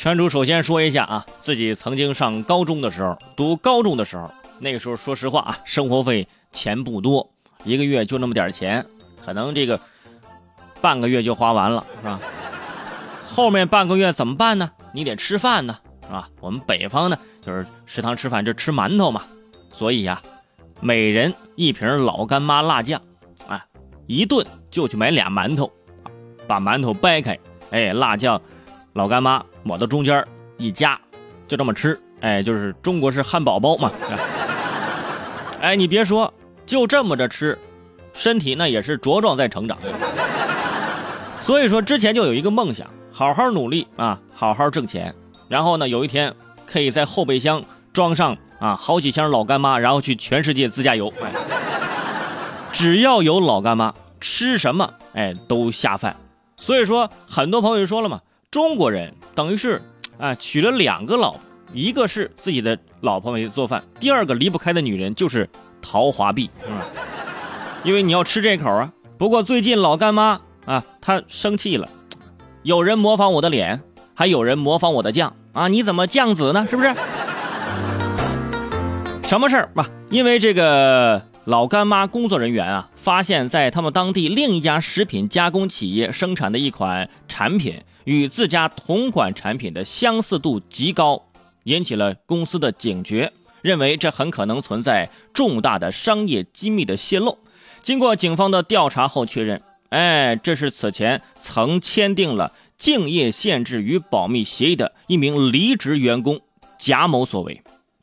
圈主首先说一下啊，自己曾经上高中的时候，读高中的时候，那个时候说实话啊，生活费钱不多，一个月就那么点钱，可能这个半个月就花完了，是吧？后面半个月怎么办呢？你得吃饭呢，是吧？我们北方呢，就是食堂吃饭就吃馒头嘛，所以呀，每人一瓶老干妈辣酱，啊，一顿就去买俩馒头，把馒头掰开，哎，辣酱。老干妈抹到中间一夹，就这么吃，哎，就是中国式汉堡包嘛。哎，你别说，就这么着吃，身体那也是茁壮在成长。所以说之前就有一个梦想，好好努力啊，好好挣钱，然后呢，有一天可以在后备箱装上啊好几箱老干妈，然后去全世界自驾游。只要有老干妈，吃什么哎都下饭。所以说，很多朋友就说了嘛。中国人等于是，啊，娶了两个老婆，一个是自己的老婆给做饭，第二个离不开的女人就是陶华碧，嗯？因为你要吃这口啊。不过最近老干妈啊，她生气了，有人模仿我的脸，还有人模仿我的酱啊，你怎么酱紫呢？是不是？什么事儿吧？因为这个老干妈工作人员啊，发现在他们当地另一家食品加工企业生产的一款产品。与自家同款产品的相似度极高，引起了公司的警觉，认为这很可能存在重大的商业机密的泄露。经过警方的调查后确认，哎，这是此前曾签订了竞业限制与保密协议的一名离职员工贾某所为。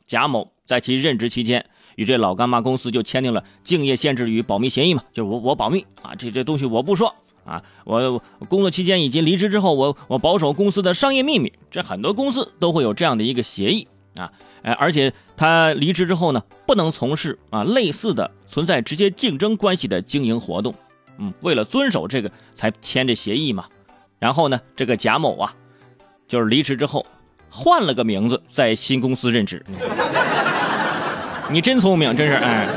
贾某在其任职期间与这老干妈公司就签订了竞业限制与保密协议嘛，就是我我保密啊，这这东西我不说。啊，我工作期间以及离职之后，我我保守公司的商业秘密，这很多公司都会有这样的一个协议啊，哎，而且他离职之后呢，不能从事啊类似的存在直接竞争关系的经营活动，嗯，为了遵守这个才签这协议嘛。然后呢，这个贾某啊，就是离职之后换了个名字，在新公司任职。你真聪明，真是哎。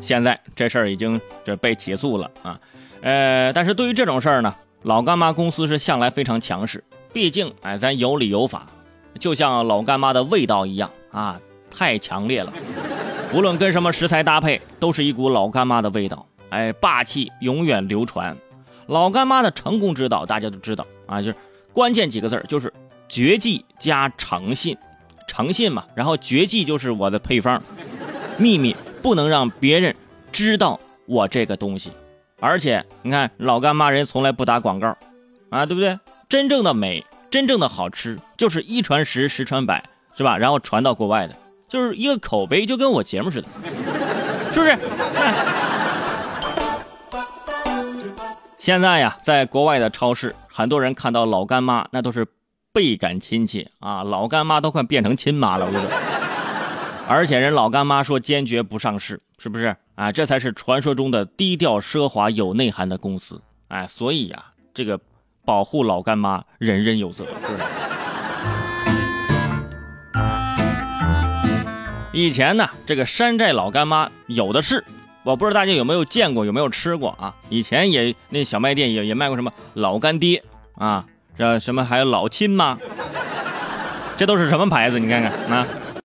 现在这事儿已经这被起诉了啊，呃，但是对于这种事儿呢，老干妈公司是向来非常强势，毕竟哎，咱有理有法，就像老干妈的味道一样啊，太强烈了，无论跟什么食材搭配，都是一股老干妈的味道，哎，霸气永远流传。老干妈的成功之道大家都知道啊，就是关键几个字儿，就是绝技加诚信，诚信嘛，然后绝技就是我的配方，秘密。不能让别人知道我这个东西，而且你看老干妈人从来不打广告，啊，对不对？真正的美，真正的好吃，就是一传十，十传百，是吧？然后传到国外的，就是一个口碑，就跟我节目似的，是不是？现在呀，在国外的超市，很多人看到老干妈，那都是倍感亲切啊，老干妈都快变成亲妈了，我跟你说。而且人老干妈说坚决不上市，是不是啊？这才是传说中的低调奢华有内涵的公司，哎，所以呀，这个保护老干妈人人有责，是不是？以前呢，这个山寨老干妈有的是，我不知道大家有没有见过，有没有吃过啊？以前也那小卖店也也卖过什么老干爹啊，这什么还有老亲吗，这都是什么牌子？你看看啊。